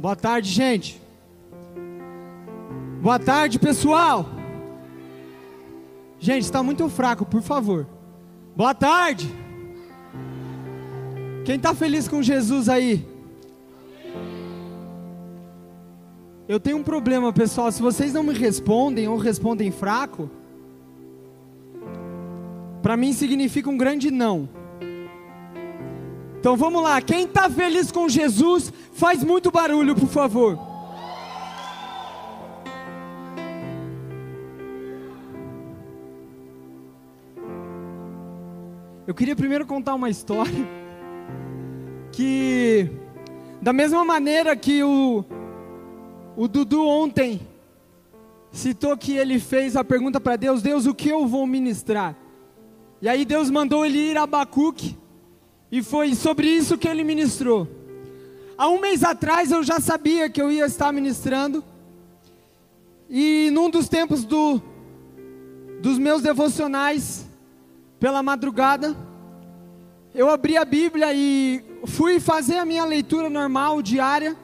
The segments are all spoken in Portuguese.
Boa tarde, gente. Boa tarde, pessoal. Gente, está muito fraco, por favor. Boa tarde. Quem está feliz com Jesus aí? Eu tenho um problema, pessoal. Se vocês não me respondem ou respondem fraco, para mim significa um grande não. Então vamos lá. Quem está feliz com Jesus, faz muito barulho, por favor. Eu queria primeiro contar uma história que da mesma maneira que o o Dudu ontem citou que ele fez a pergunta para Deus: Deus, o que eu vou ministrar? E aí Deus mandou ele ir a Abacuque, e foi sobre isso que ele ministrou. Há um mês atrás eu já sabia que eu ia estar ministrando, e num dos tempos do, dos meus devocionais, pela madrugada, eu abri a Bíblia e fui fazer a minha leitura normal, diária.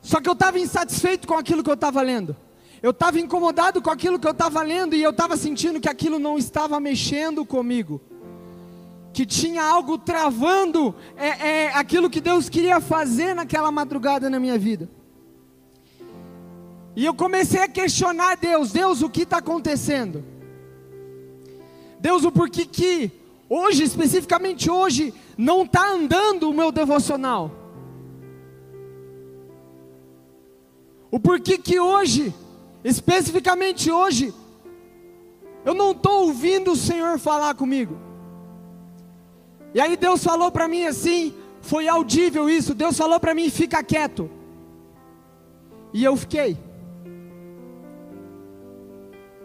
Só que eu estava insatisfeito com aquilo que eu estava lendo. Eu estava incomodado com aquilo que eu estava lendo e eu estava sentindo que aquilo não estava mexendo comigo. Que tinha algo travando é, é, aquilo que Deus queria fazer naquela madrugada na minha vida. E eu comecei a questionar Deus: Deus, o que está acontecendo? Deus, o porquê que hoje, especificamente hoje, não está andando o meu devocional? O porquê que hoje, especificamente hoje, eu não estou ouvindo o Senhor falar comigo? E aí Deus falou para mim assim, foi audível isso, Deus falou para mim, fica quieto. E eu fiquei.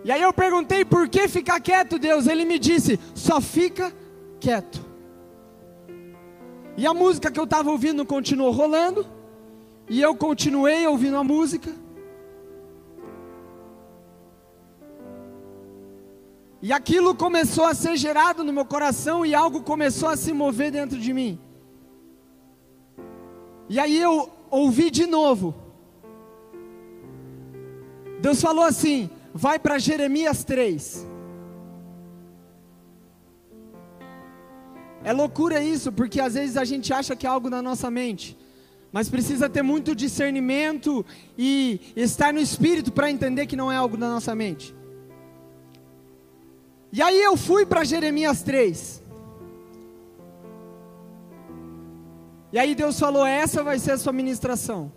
E aí eu perguntei por que ficar quieto, Deus? Ele me disse: só fica quieto. E a música que eu estava ouvindo continuou rolando, e eu continuei ouvindo a música. E aquilo começou a ser gerado no meu coração e algo começou a se mover dentro de mim. E aí eu ouvi de novo. Deus falou assim: vai para Jeremias 3. É loucura isso, porque às vezes a gente acha que é algo na nossa mente, mas precisa ter muito discernimento e estar no espírito para entender que não é algo da nossa mente. E aí eu fui para Jeremias 3. E aí Deus falou: essa vai ser a sua ministração.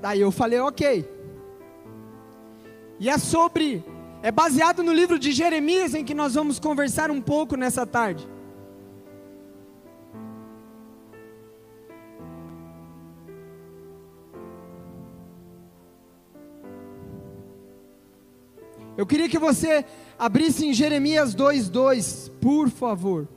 Daí eu falei: ok. E é sobre, é baseado no livro de Jeremias em que nós vamos conversar um pouco nessa tarde. Eu queria que você abrisse em Jeremias 2:2, por favor.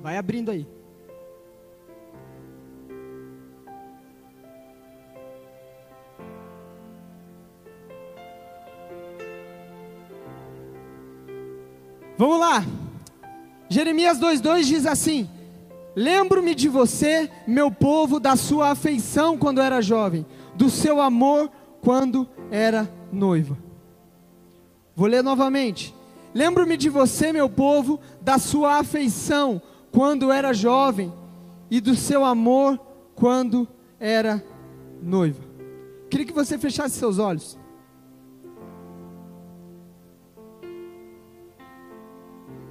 Vai abrindo aí. Vamos lá. Jeremias 2:2 diz assim: Lembro-me de você, meu povo, da sua afeição quando era jovem, do seu amor quando era noiva. Vou ler novamente. Lembro-me de você, meu povo, da sua afeição quando era jovem e do seu amor quando era noiva. Queria que você fechasse seus olhos.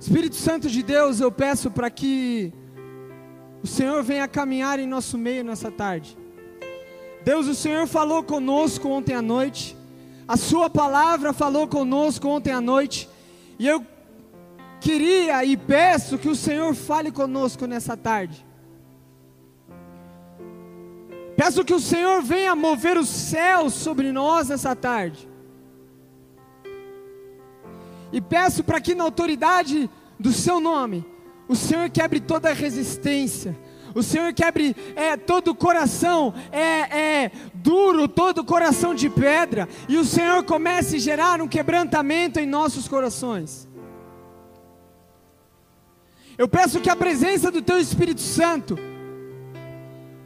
Espírito Santo de Deus, eu peço para que o Senhor venha caminhar em nosso meio nessa tarde. Deus, o Senhor falou conosco ontem à noite, a Sua palavra falou conosco ontem à noite, e eu queria e peço que o Senhor fale conosco nessa tarde. Peço que o Senhor venha mover os céus sobre nós nessa tarde. E peço para que na autoridade do seu nome, o Senhor quebre toda resistência, o Senhor quebre é, todo coração é, é duro, todo coração de pedra, e o Senhor comece a gerar um quebrantamento em nossos corações. Eu peço que a presença do Teu Espírito Santo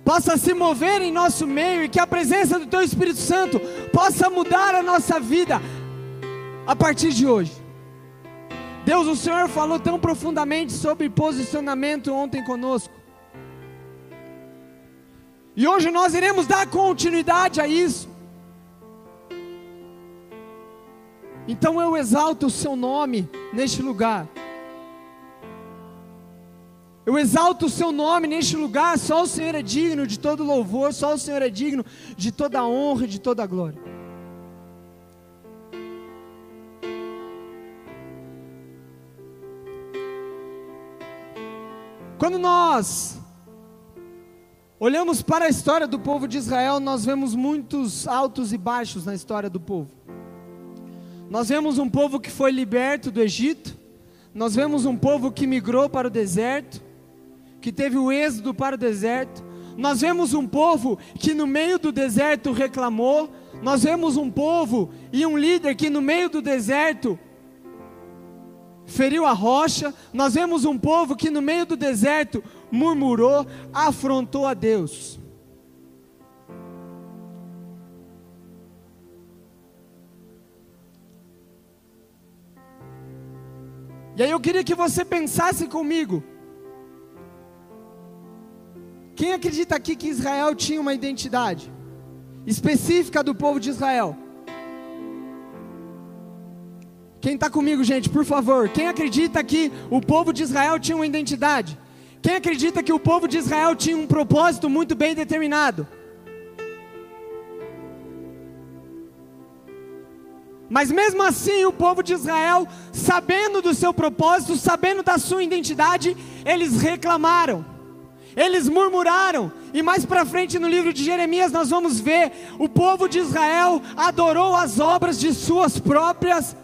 possa se mover em nosso meio e que a presença do Teu Espírito Santo possa mudar a nossa vida a partir de hoje. Deus, o Senhor falou tão profundamente sobre posicionamento ontem conosco. E hoje nós iremos dar continuidade a isso. Então eu exalto o seu nome neste lugar. Eu exalto o seu nome neste lugar, só o Senhor é digno de todo louvor, só o Senhor é digno de toda honra e de toda glória. Quando nós olhamos para a história do povo de Israel, nós vemos muitos altos e baixos na história do povo. Nós vemos um povo que foi liberto do Egito, nós vemos um povo que migrou para o deserto, que teve o êxodo para o deserto. Nós vemos um povo que no meio do deserto reclamou. Nós vemos um povo e um líder que no meio do deserto feriu a rocha. Nós vemos um povo que no meio do deserto murmurou, afrontou a Deus. E aí eu queria que você pensasse comigo. Quem acredita aqui que Israel tinha uma identidade específica do povo de Israel? Quem está comigo, gente, por favor? Quem acredita que o povo de Israel tinha uma identidade? Quem acredita que o povo de Israel tinha um propósito muito bem determinado? Mas mesmo assim, o povo de Israel, sabendo do seu propósito, sabendo da sua identidade, eles reclamaram eles murmuraram, e mais para frente no livro de Jeremias nós vamos ver: o povo de Israel adorou as obras de suas próprias.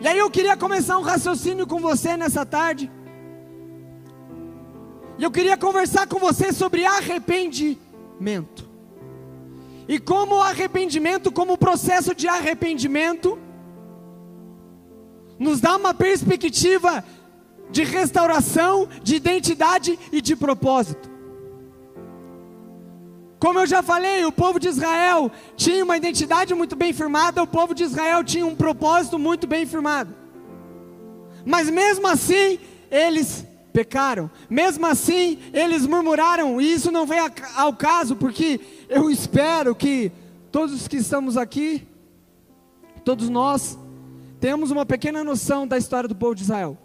E aí eu queria começar um raciocínio com você nessa tarde. E eu queria conversar com você sobre arrependimento. E como o arrependimento, como o processo de arrependimento, nos dá uma perspectiva de restauração, de identidade e de propósito. Como eu já falei, o povo de Israel tinha uma identidade muito bem firmada, o povo de Israel tinha um propósito muito bem firmado. Mas mesmo assim, eles pecaram, mesmo assim, eles murmuraram, e isso não vem ao caso, porque eu espero que todos que estamos aqui, todos nós, temos uma pequena noção da história do povo de Israel.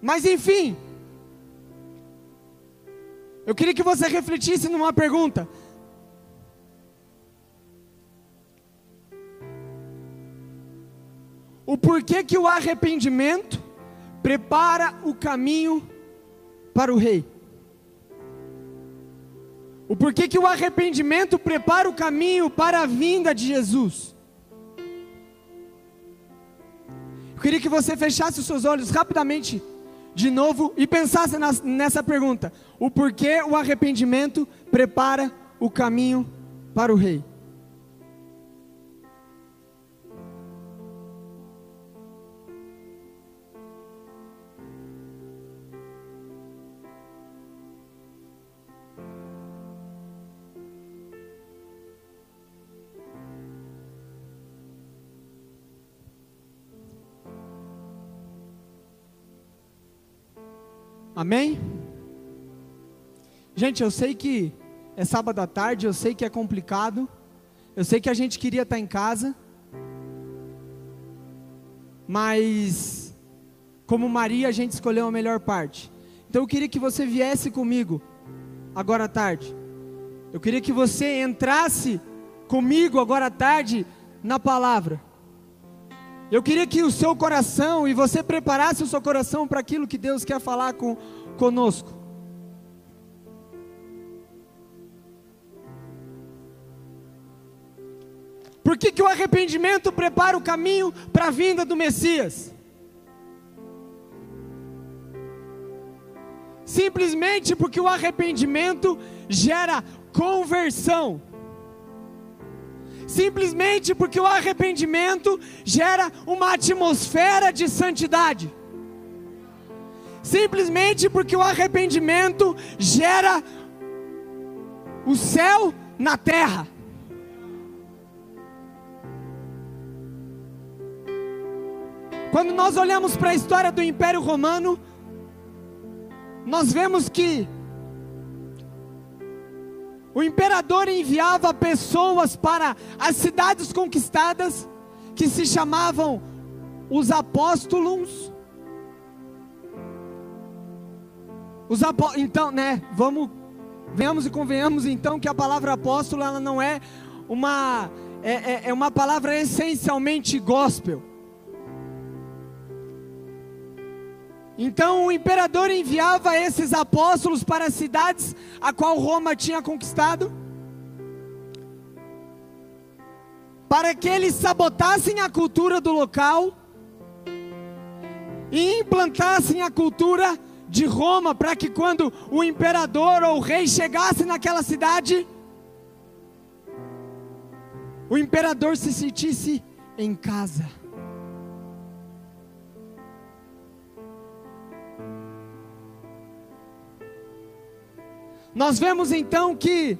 Mas enfim, eu queria que você refletisse numa pergunta. O porquê que o arrependimento prepara o caminho para o rei? O porquê que o arrependimento prepara o caminho para a vinda de Jesus. Eu queria que você fechasse os seus olhos rapidamente de novo e pensasse nessa pergunta: o porquê o arrependimento prepara o caminho para o rei? Amém? Gente, eu sei que é sábado à tarde, eu sei que é complicado, eu sei que a gente queria estar em casa, mas como Maria a gente escolheu a melhor parte. Então eu queria que você viesse comigo agora à tarde. Eu queria que você entrasse comigo agora à tarde na palavra. Eu queria que o seu coração e você preparasse o seu coração para aquilo que Deus quer falar com, conosco. Por que, que o arrependimento prepara o caminho para a vinda do Messias? Simplesmente porque o arrependimento gera conversão. Simplesmente porque o arrependimento gera uma atmosfera de santidade. Simplesmente porque o arrependimento gera o céu na terra. Quando nós olhamos para a história do Império Romano, nós vemos que o imperador enviava pessoas para as cidades conquistadas, que se chamavam os apóstolos. Os apó então, né, vamos, venhamos e convenhamos então que a palavra apóstolo ela não é uma, é, é, é uma palavra essencialmente gospel. Então o imperador enviava esses apóstolos para as cidades a qual Roma tinha conquistado, para que eles sabotassem a cultura do local e implantassem a cultura de Roma, para que quando o imperador ou o rei chegasse naquela cidade, o imperador se sentisse em casa. Nós vemos então que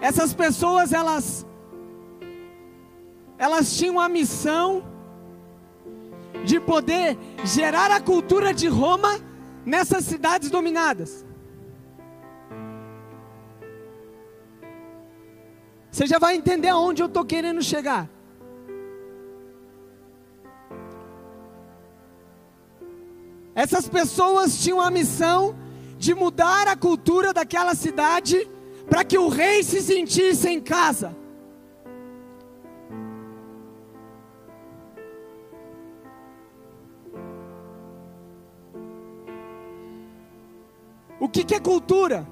essas pessoas elas elas tinham a missão de poder gerar a cultura de Roma nessas cidades dominadas. Você já vai entender aonde eu estou querendo chegar. Essas pessoas tinham a missão de mudar a cultura daquela cidade para que o rei se sentisse em casa. O que, que é cultura?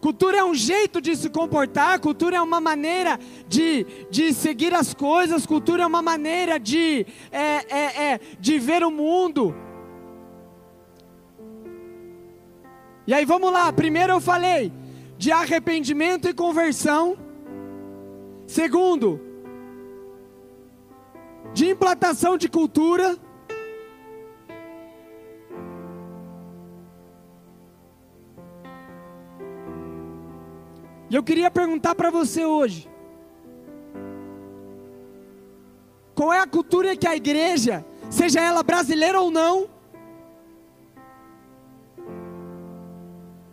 Cultura é um jeito de se comportar, cultura é uma maneira de, de seguir as coisas, cultura é uma maneira de, é, é, é, de ver o mundo. E aí vamos lá, primeiro eu falei de arrependimento e conversão. Segundo, de implantação de cultura. E eu queria perguntar para você hoje: qual é a cultura que a igreja, seja ela brasileira ou não,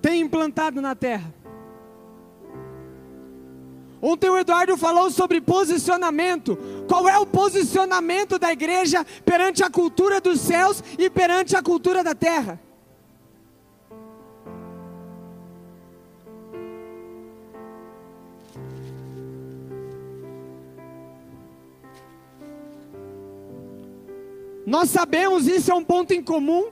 tem implantado na terra? Ontem o Eduardo falou sobre posicionamento. Qual é o posicionamento da igreja perante a cultura dos céus e perante a cultura da terra? Nós sabemos, isso é um ponto em comum,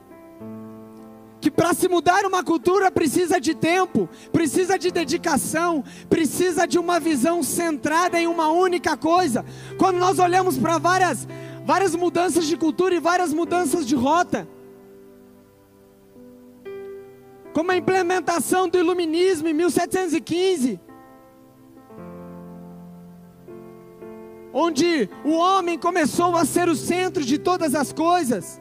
que para se mudar uma cultura precisa de tempo, precisa de dedicação, precisa de uma visão centrada em uma única coisa. Quando nós olhamos para várias, várias mudanças de cultura e várias mudanças de rota, como a implementação do iluminismo em 1715, onde o homem começou a ser o centro de todas as coisas.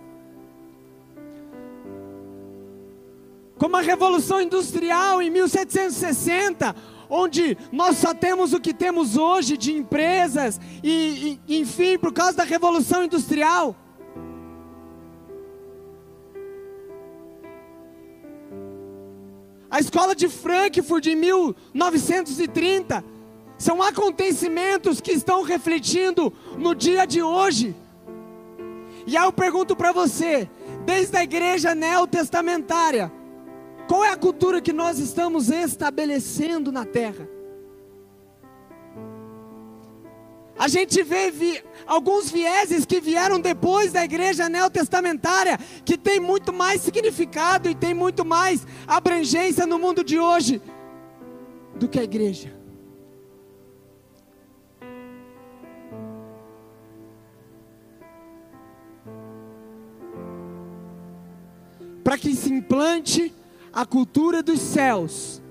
Como a Revolução Industrial em 1760, onde nós só temos o que temos hoje de empresas, e, e enfim, por causa da Revolução Industrial. A escola de Frankfurt em 1930 são acontecimentos que estão refletindo no dia de hoje. E aí eu pergunto para você, desde a igreja neotestamentária, qual é a cultura que nós estamos estabelecendo na terra? A gente vê vi, alguns vieses que vieram depois da igreja neotestamentária, que tem muito mais significado e tem muito mais abrangência no mundo de hoje do que a igreja. Para que se implante a cultura dos céus,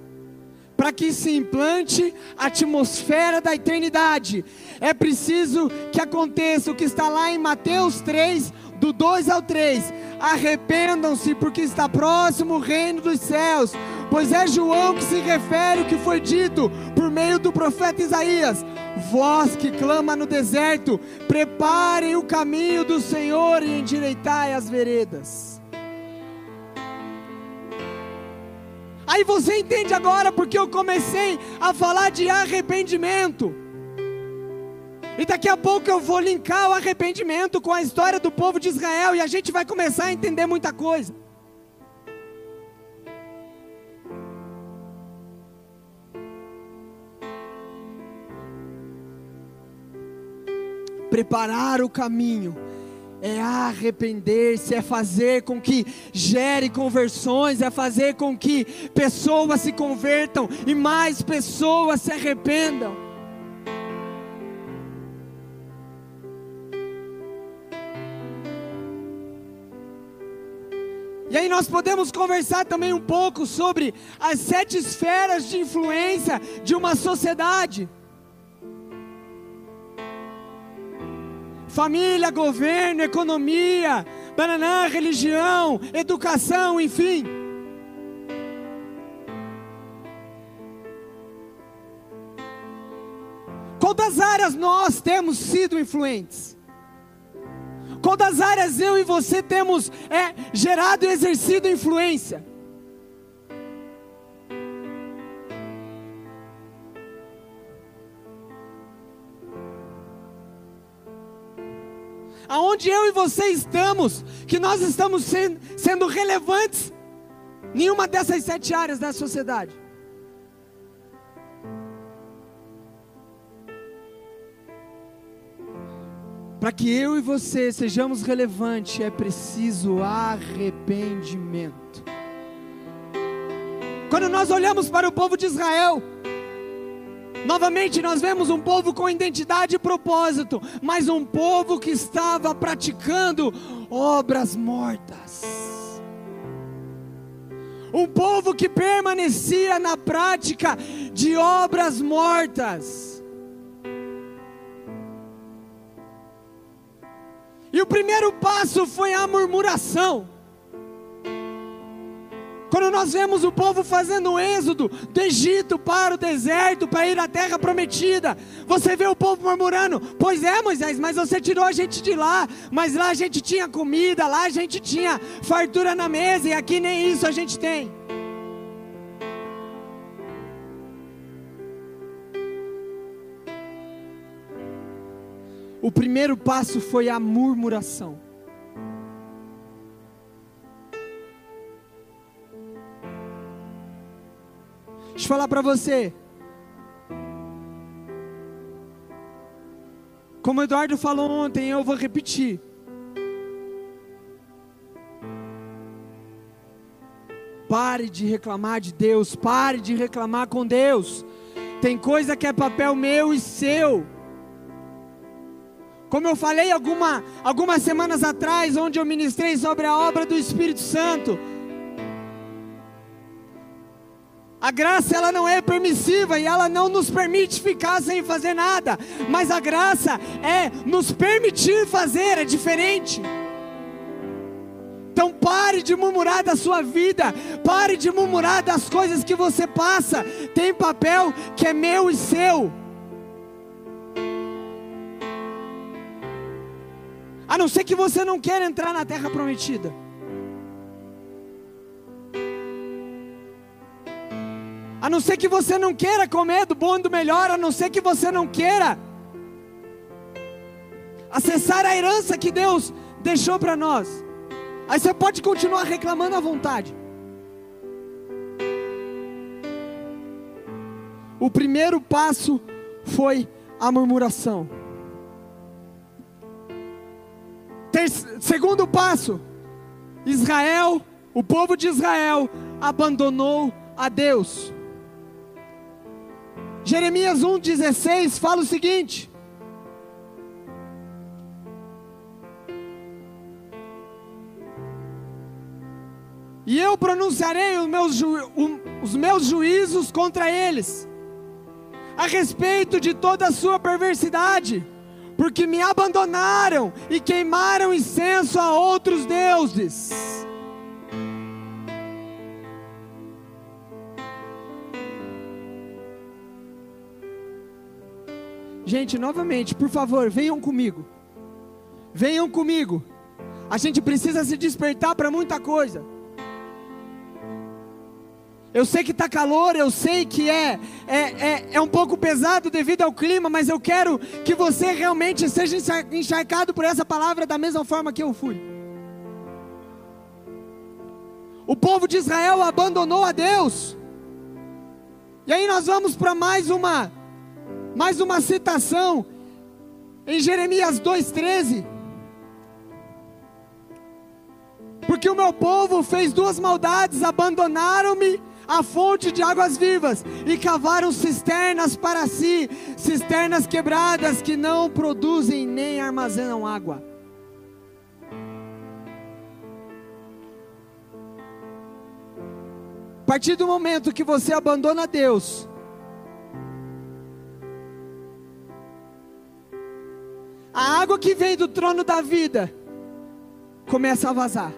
para que se implante a atmosfera da eternidade, é preciso que aconteça o que está lá em Mateus 3, do 2 ao 3. Arrependam-se, porque está próximo o reino dos céus. Pois é João que se refere o que foi dito por meio do profeta Isaías. Vós que clama no deserto, preparem o caminho do Senhor e endireitai as veredas. Aí você entende agora porque eu comecei a falar de arrependimento. E daqui a pouco eu vou linkar o arrependimento com a história do povo de Israel e a gente vai começar a entender muita coisa. Preparar o caminho é arrepender-se, é fazer com que gere conversões, é fazer com que pessoas se convertam e mais pessoas se arrependam. E aí nós podemos conversar também um pouco sobre as sete esferas de influência de uma sociedade. Família, governo, economia, bananã, religião, educação, enfim. Qual das áreas nós temos sido influentes? Qual das áreas eu e você temos é, gerado e exercido influência? Aonde eu e você estamos, que nós estamos sendo, sendo relevantes, nenhuma dessas sete áreas da sociedade. Para que eu e você sejamos relevantes, é preciso arrependimento. Quando nós olhamos para o povo de Israel, novamente nós vemos um povo com identidade e propósito, mas um povo que estava praticando obras mortas. Um povo que permanecia na prática de obras mortas. E o primeiro passo foi a murmuração. Quando nós vemos o povo fazendo o êxodo do Egito para o deserto, para ir à terra prometida, você vê o povo murmurando: Pois é, Moisés, mas você tirou a gente de lá, mas lá a gente tinha comida, lá a gente tinha fartura na mesa, e aqui nem isso a gente tem. O primeiro passo foi a murmuração. Deixa eu falar para você. Como o Eduardo falou ontem, eu vou repetir. Pare de reclamar de Deus, pare de reclamar com Deus. Tem coisa que é papel meu e seu. Como eu falei alguma, algumas semanas atrás, onde eu ministrei sobre a obra do Espírito Santo, a graça ela não é permissiva e ela não nos permite ficar sem fazer nada, mas a graça é nos permitir fazer, é diferente. Então pare de murmurar da sua vida, pare de murmurar das coisas que você passa. Tem papel que é meu e seu. A não ser que você não queira entrar na terra prometida. A não ser que você não queira comer do bom e do melhor, a não ser que você não queira acessar a herança que Deus deixou para nós. Aí você pode continuar reclamando à vontade. O primeiro passo foi a murmuração. segundo passo, Israel, o povo de Israel abandonou a Deus. Jeremias 1,16 fala o seguinte: e eu pronunciarei os meus, ju, os meus juízos contra eles, a respeito de toda a sua perversidade, porque me abandonaram e queimaram incenso a outros deuses. Gente, novamente, por favor, venham comigo. Venham comigo. A gente precisa se despertar para muita coisa. Eu sei que está calor, eu sei que é, é, é, é, um pouco pesado devido ao clima, mas eu quero que você realmente seja encharcado por essa palavra da mesma forma que eu fui. O povo de Israel abandonou a Deus. E aí nós vamos para mais uma mais uma citação em Jeremias 2,13. Porque o meu povo fez duas maldades, abandonaram-me a fonte de águas vivas e cavaram cisternas para si, cisternas quebradas que não produzem nem armazenam água. A partir do momento que você abandona Deus, a água que vem do trono da vida começa a vazar.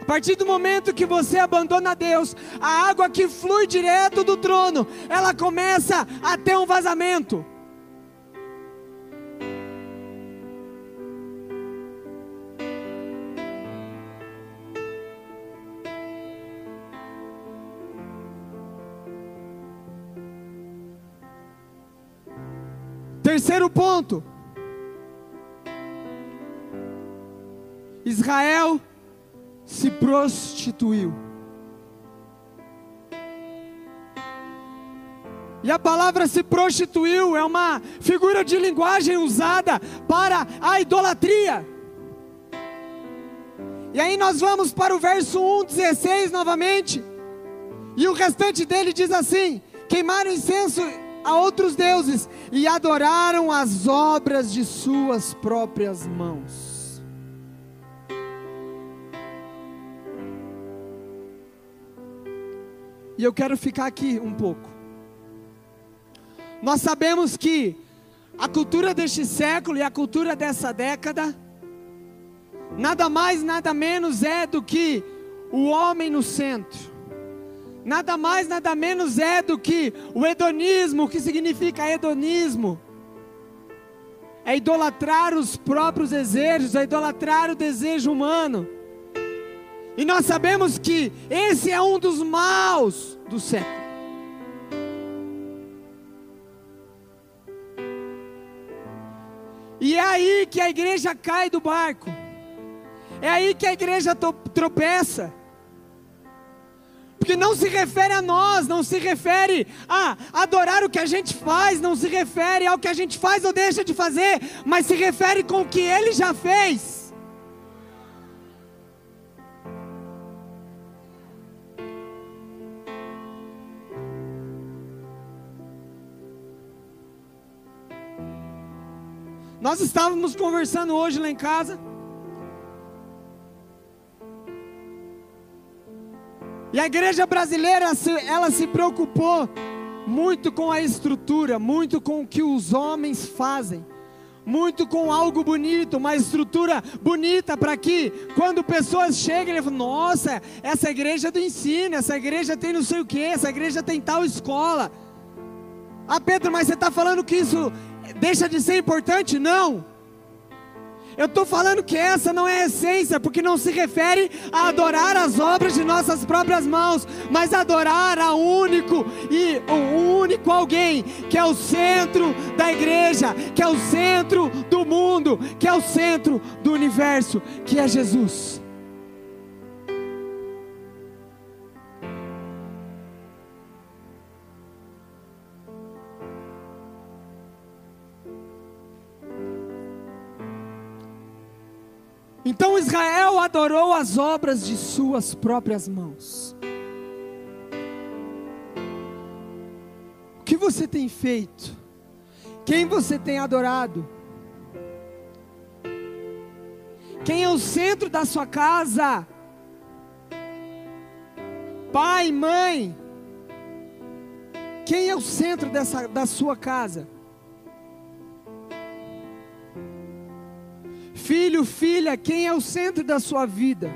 A partir do momento que você abandona Deus, a água que flui direto do trono, ela começa a ter um vazamento. Terceiro ponto. Israel se prostituiu. E a palavra se prostituiu é uma figura de linguagem usada para a idolatria. E aí nós vamos para o verso 1,16 novamente. E o restante dele diz assim: queimaram incenso a outros deuses e adoraram as obras de suas próprias mãos. E eu quero ficar aqui um pouco. Nós sabemos que a cultura deste século e a cultura dessa década, nada mais, nada menos é do que o homem no centro nada mais, nada menos é do que o hedonismo, o que significa hedonismo. É idolatrar os próprios desejos, é idolatrar o desejo humano. E nós sabemos que esse é um dos maus do século. E é aí que a igreja cai do barco. É aí que a igreja tropeça. Porque não se refere a nós, não se refere a adorar o que a gente faz, não se refere ao que a gente faz ou deixa de fazer, mas se refere com o que ele já fez. Nós estávamos conversando hoje lá em casa. E a igreja brasileira, ela se preocupou muito com a estrutura, muito com o que os homens fazem, muito com algo bonito, uma estrutura bonita para que quando pessoas chegam, falam: Nossa, essa igreja é do ensino, essa igreja tem não sei o que, essa igreja tem tal escola. Ah, Pedro, mas você está falando que isso deixa de ser importante? Não. Eu estou falando que essa não é a essência, porque não se refere a adorar as obras de nossas próprias mãos, mas adorar a único e o único alguém que é o centro da igreja, que é o centro do mundo, que é o centro do universo, que é Jesus. Então Israel adorou as obras de suas próprias mãos. O que você tem feito? Quem você tem adorado? Quem é o centro da sua casa? Pai, mãe. Quem é o centro dessa, da sua casa? Filho, filha, quem é o centro da sua vida?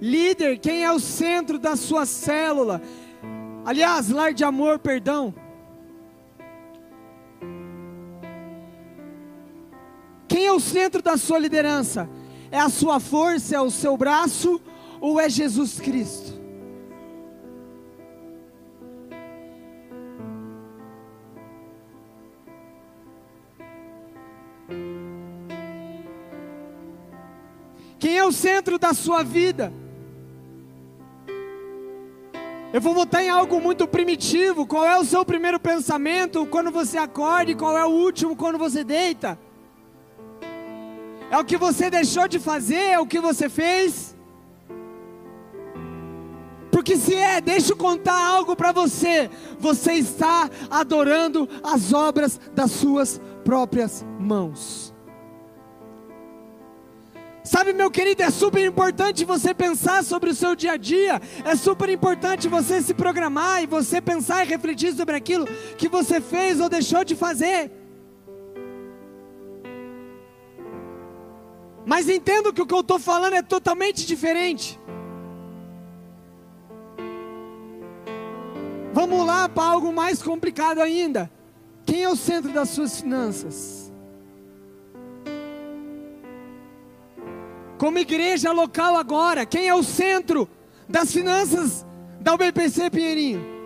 Líder, quem é o centro da sua célula? Aliás, lar de amor, perdão. Quem é o centro da sua liderança? É a sua força, é o seu braço ou é Jesus Cristo? O centro da sua vida? Eu vou voltar em algo muito primitivo. Qual é o seu primeiro pensamento quando você acorda e qual é o último quando você deita? É o que você deixou de fazer? É o que você fez? Porque se é, deixa eu contar algo para você. Você está adorando as obras das suas próprias mãos. Sabe, meu querido, é super importante você pensar sobre o seu dia a dia, é super importante você se programar e você pensar e refletir sobre aquilo que você fez ou deixou de fazer. Mas entendo que o que eu estou falando é totalmente diferente. Vamos lá para algo mais complicado ainda. Quem é o centro das suas finanças? Como igreja local agora, quem é o centro das finanças da UBPC Pinheirinho?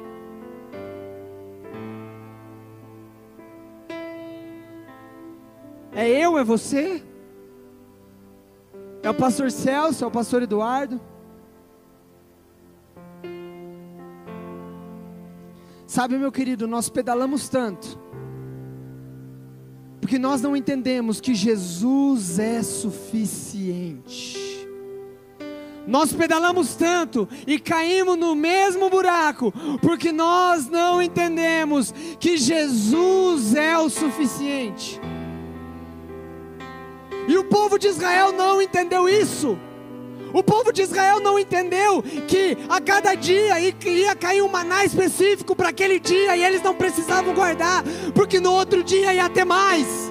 É eu, é você? É o pastor Celso, é o pastor Eduardo? Sabe, meu querido, nós pedalamos tanto porque nós não entendemos que Jesus é suficiente. Nós pedalamos tanto e caímos no mesmo buraco, porque nós não entendemos que Jesus é o suficiente. E o povo de Israel não entendeu isso. O povo de Israel não entendeu que a cada dia ia cair um maná específico para aquele dia e eles não precisavam guardar, porque no outro dia ia ter mais.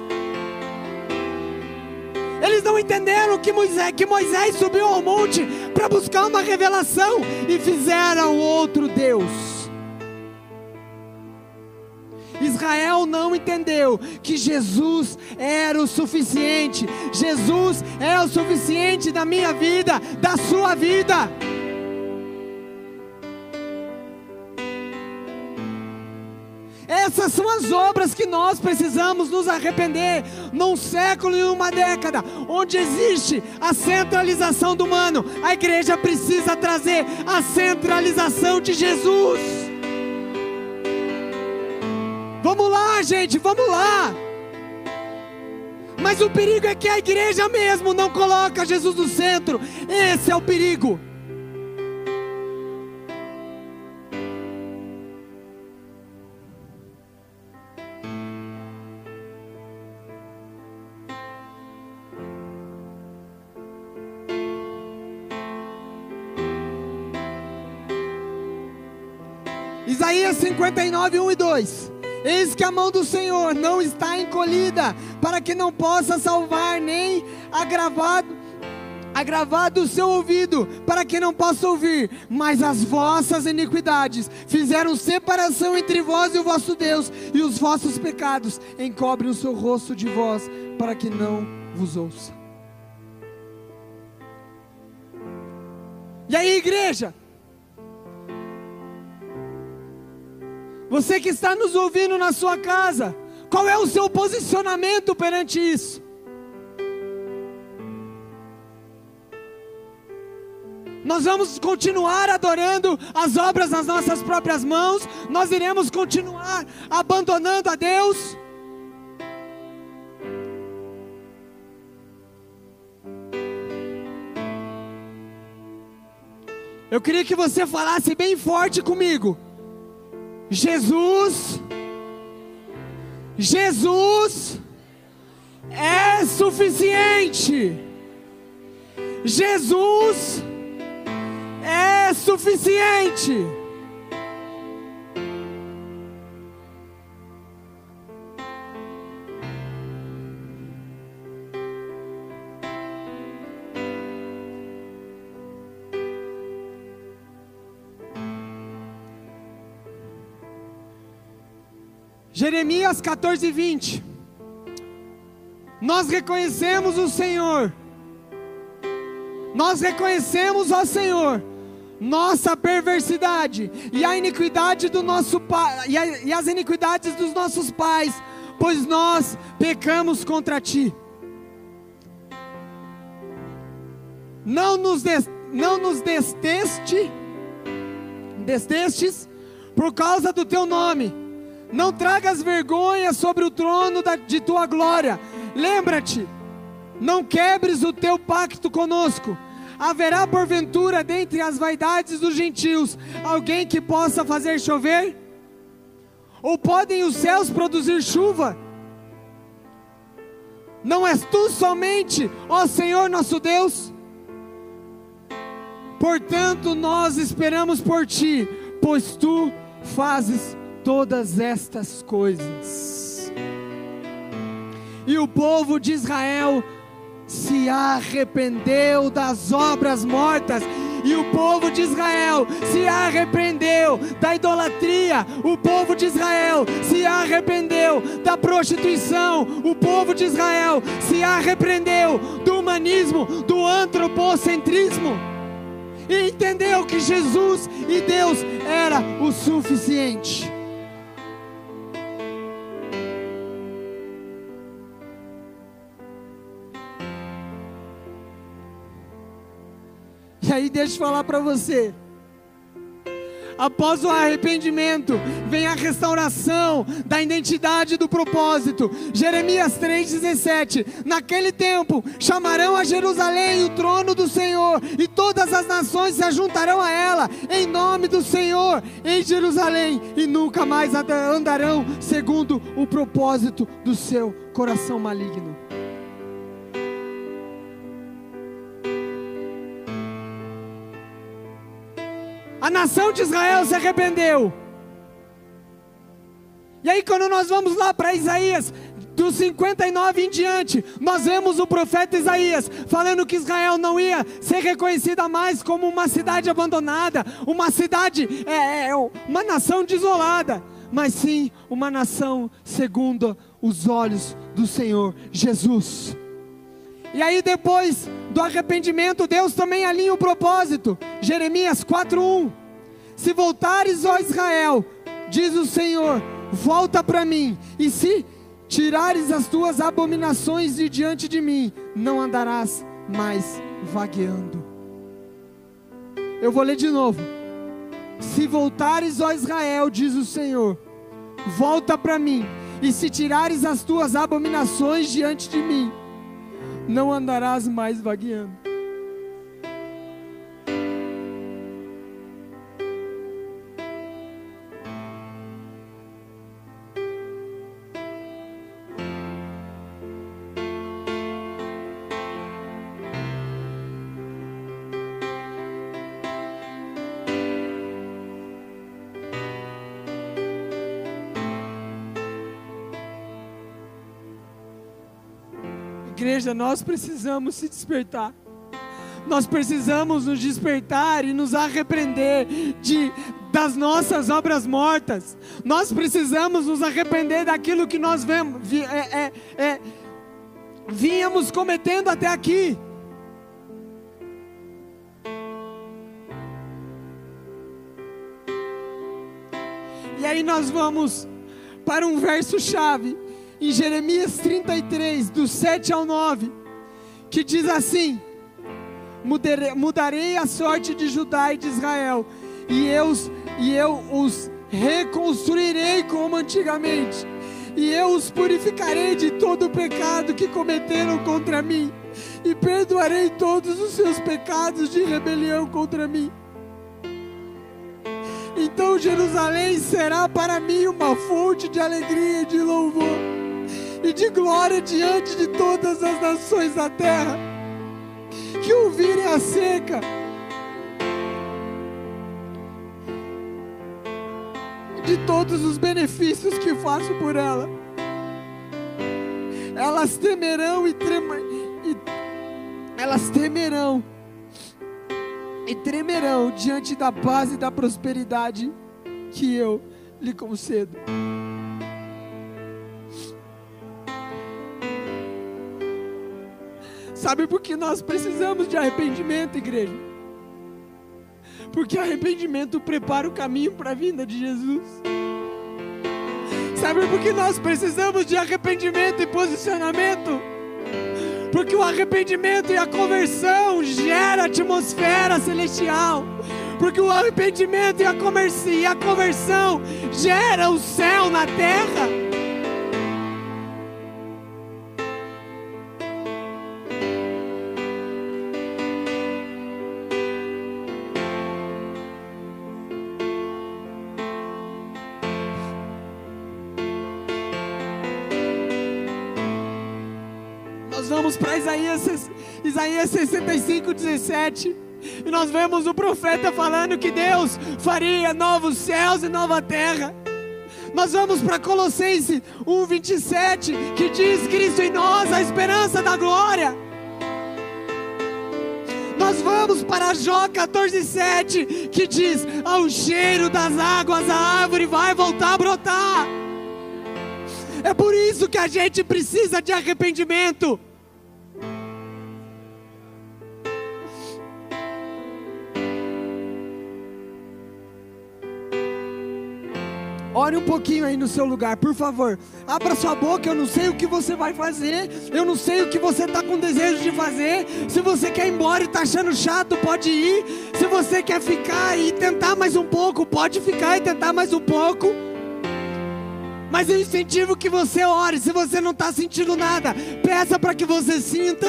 Eles não entenderam que Moisés, que Moisés subiu ao monte para buscar uma revelação e fizeram outro Deus. Israel não entendeu que Jesus era o suficiente. Jesus é o suficiente da minha vida, da sua vida. Essas são as obras que nós precisamos nos arrepender num século e uma década, onde existe a centralização do humano. A igreja precisa trazer a centralização de Jesus. Vamos lá, gente, vamos lá. Mas o perigo é que a igreja mesmo não coloca Jesus no centro. Esse é o perigo. Isaías 59, 1 e 2. Eis que a mão do Senhor não está encolhida, para que não possa salvar, nem agravado agravado o seu ouvido, para que não possa ouvir, mas as vossas iniquidades fizeram separação entre vós e o vosso Deus, e os vossos pecados encobrem o seu rosto de vós, para que não vos ouça. E aí, igreja? Você que está nos ouvindo na sua casa, qual é o seu posicionamento perante isso? Nós vamos continuar adorando as obras nas nossas próprias mãos, nós iremos continuar abandonando a Deus. Eu queria que você falasse bem forte comigo. Jesus, Jesus é suficiente. Jesus é suficiente. Jeremias 14, 20. Nós reconhecemos o Senhor, nós reconhecemos ao Senhor nossa perversidade e a iniquidade do nosso pai e, e as iniquidades dos nossos pais, pois nós pecamos contra ti. Não nos, des, não nos desteste, destestes por causa do teu nome não tragas vergonha sobre o trono da, de tua glória. Lembra-te, não quebres o teu pacto conosco. Haverá porventura dentre as vaidades dos gentios alguém que possa fazer chover? Ou podem os céus produzir chuva? Não és tu somente, ó Senhor nosso Deus? Portanto, nós esperamos por ti, pois tu fazes todas estas coisas. E o povo de Israel se arrependeu das obras mortas. E o povo de Israel se arrependeu da idolatria. O povo de Israel se arrependeu da prostituição. O povo de Israel se arrependeu do humanismo, do antropocentrismo. E entendeu que Jesus e Deus era o suficiente. E aí, deixa eu falar para você. Após o arrependimento, vem a restauração da identidade do propósito. Jeremias 3,17: Naquele tempo chamarão a Jerusalém o trono do Senhor, e todas as nações se juntarão a ela, em nome do Senhor, em Jerusalém, e nunca mais andarão segundo o propósito do seu coração maligno. A nação de Israel se arrependeu. E aí, quando nós vamos lá para Isaías, dos 59 em diante, nós vemos o profeta Isaías falando que Israel não ia ser reconhecida mais como uma cidade abandonada, uma cidade, é, é, é uma nação desolada, mas sim uma nação segundo os olhos do Senhor Jesus. E aí, depois do arrependimento, Deus também alinha o propósito. Jeremias 4:1. Se voltares, ó Israel, diz o Senhor, volta para mim, e se tirares as tuas abominações de diante de mim, não andarás mais vagueando. Eu vou ler de novo. Se voltares, ó Israel, diz o Senhor, volta para mim, e se tirares as tuas abominações diante de mim, não andarás mais vagueando. Igreja, nós precisamos se despertar. Nós precisamos nos despertar e nos arrepender de das nossas obras mortas. Nós precisamos nos arrepender daquilo que nós vemos, vi, é, é, é, vínhamos cometendo até aqui. E aí nós vamos para um verso chave em Jeremias 33, do 7 ao 9, que diz assim: mudarei, a sorte de Judá e de Israel, e eu, e eu os reconstruirei como antigamente, e eu os purificarei de todo o pecado que cometeram contra mim, e perdoarei todos os seus pecados de rebelião contra mim. Então Jerusalém será para mim uma fonte de alegria e de louvor e de glória diante de todas as nações da terra que ouvirem a seca. De todos os benefícios que faço por ela, elas temerão e, trema, e elas temerão e tremerão diante da paz e da prosperidade que eu lhe concedo. Sabe por que nós precisamos de arrependimento, igreja? Porque arrependimento prepara o caminho para a vinda de Jesus. Sabe por que nós precisamos de arrependimento e posicionamento? Porque o arrependimento e a conversão gera atmosfera celestial. Porque o arrependimento e a, e a conversão gera o céu na terra. Isaías, Isaías 65, 17. E nós vemos o profeta falando que Deus faria novos céus e nova terra. Nós vamos para Colossenses 1, 27, que diz: Cristo em nós, a esperança da glória. Nós vamos para Jó 14, 7, que diz: Ao cheiro das águas a árvore vai voltar a brotar. É por isso que a gente precisa de arrependimento. Ore um pouquinho aí no seu lugar, por favor. Abra sua boca, eu não sei o que você vai fazer. Eu não sei o que você está com desejo de fazer. Se você quer ir embora e está achando chato, pode ir. Se você quer ficar e tentar mais um pouco, pode ficar e tentar mais um pouco. Mas eu incentivo que você ore. Se você não está sentindo nada, peça para que você sinta.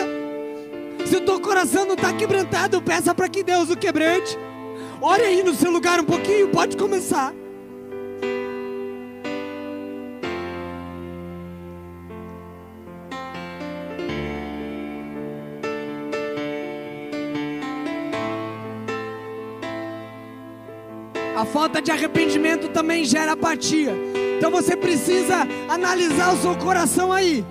Se o teu coração não está quebrantado, peça para que Deus o quebrante. Ore aí no seu lugar um pouquinho, pode começar. Falta de arrependimento também gera apatia. Então você precisa analisar o seu coração aí.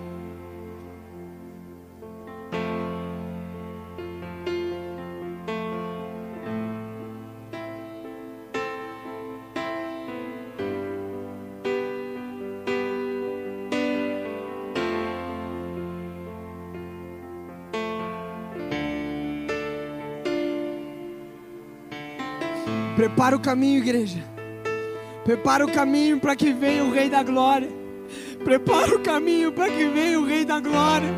Prepara o caminho, igreja. Prepara o caminho para que venha o Rei da Glória. Prepara o caminho para que venha o Rei da Glória.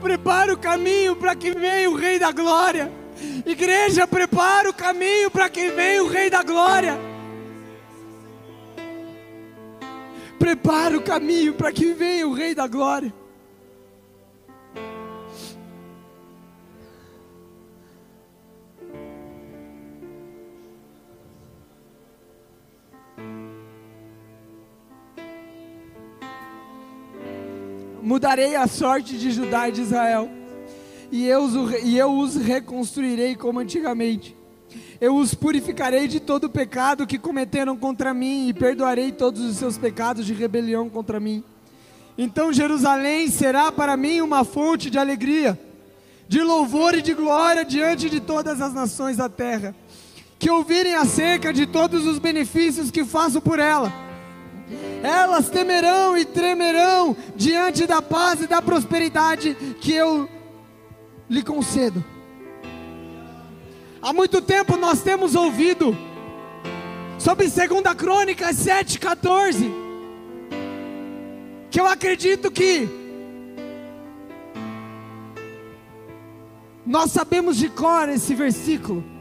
Prepara o caminho para que venha o Rei da Glória. Igreja, prepara o caminho para que venha o Rei da Glória. Prepara o caminho para que venha o Rei da Glória. Mudarei a sorte de Judá e de Israel, e eu, e eu os reconstruirei como antigamente. Eu os purificarei de todo o pecado que cometeram contra mim, e perdoarei todos os seus pecados de rebelião contra mim. Então Jerusalém será para mim uma fonte de alegria, de louvor e de glória diante de todas as nações da terra, que ouvirem acerca de todos os benefícios que faço por ela elas temerão e tremerão diante da paz e da prosperidade que eu lhe concedo. Há muito tempo nós temos ouvido sobre 2 Crônicas 7,14, que eu acredito que nós sabemos de cor esse versículo.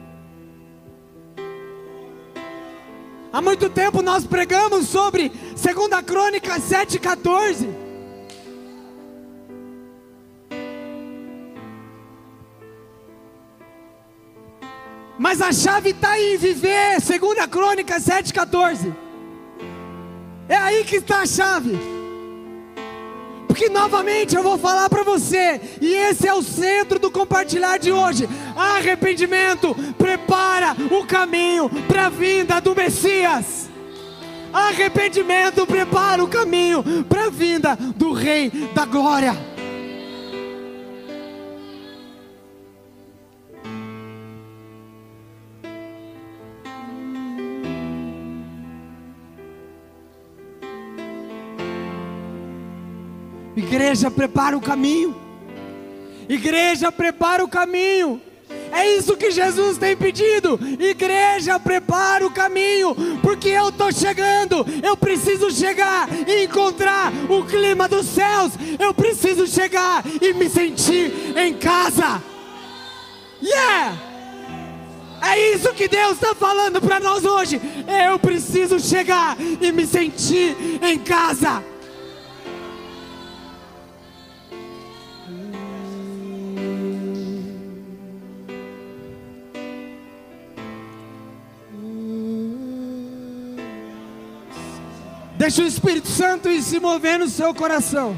Há muito tempo nós pregamos sobre 2 Crônica 7,14. Mas a chave está em viver, segundo a Crônica 7,14. É aí que está a chave. Porque novamente eu vou falar para você, e esse é o centro do compartilhar de hoje. Arrependimento prepara o caminho para a vinda do Messias. Arrependimento prepara o caminho para a vinda do Rei da Glória. Igreja, prepara o caminho. Igreja, prepara o caminho. É isso que Jesus tem pedido. Igreja, prepara o caminho, porque eu estou chegando. Eu preciso chegar e encontrar o clima dos céus. Eu preciso chegar e me sentir em casa. Yeah! É isso que Deus está falando para nós hoje. Eu preciso chegar e me sentir em casa. Deixa o Espírito Santo ir se mover no seu coração.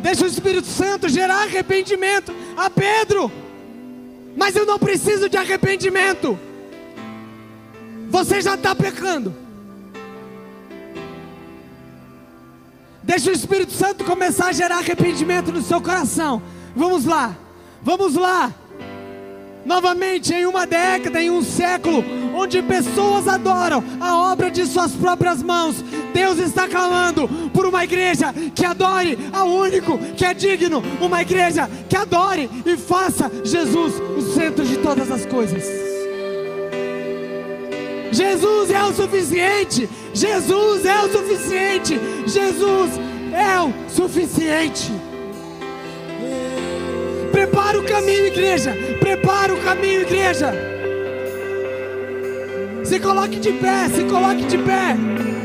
Deixa o Espírito Santo gerar arrependimento a Pedro. Mas eu não preciso de arrependimento. Você já está pecando. Deixa o Espírito Santo começar a gerar arrependimento no seu coração. Vamos lá, vamos lá. Novamente, em uma década, em um século, onde pessoas adoram a obra de suas próprias mãos, Deus está clamando por uma igreja que adore ao único que é digno, uma igreja que adore e faça Jesus o centro de todas as coisas. Jesus é o suficiente, Jesus é o suficiente, Jesus é o suficiente. Prepara o caminho, igreja. Prepara o caminho, igreja. Se coloque de pé, se coloque de pé.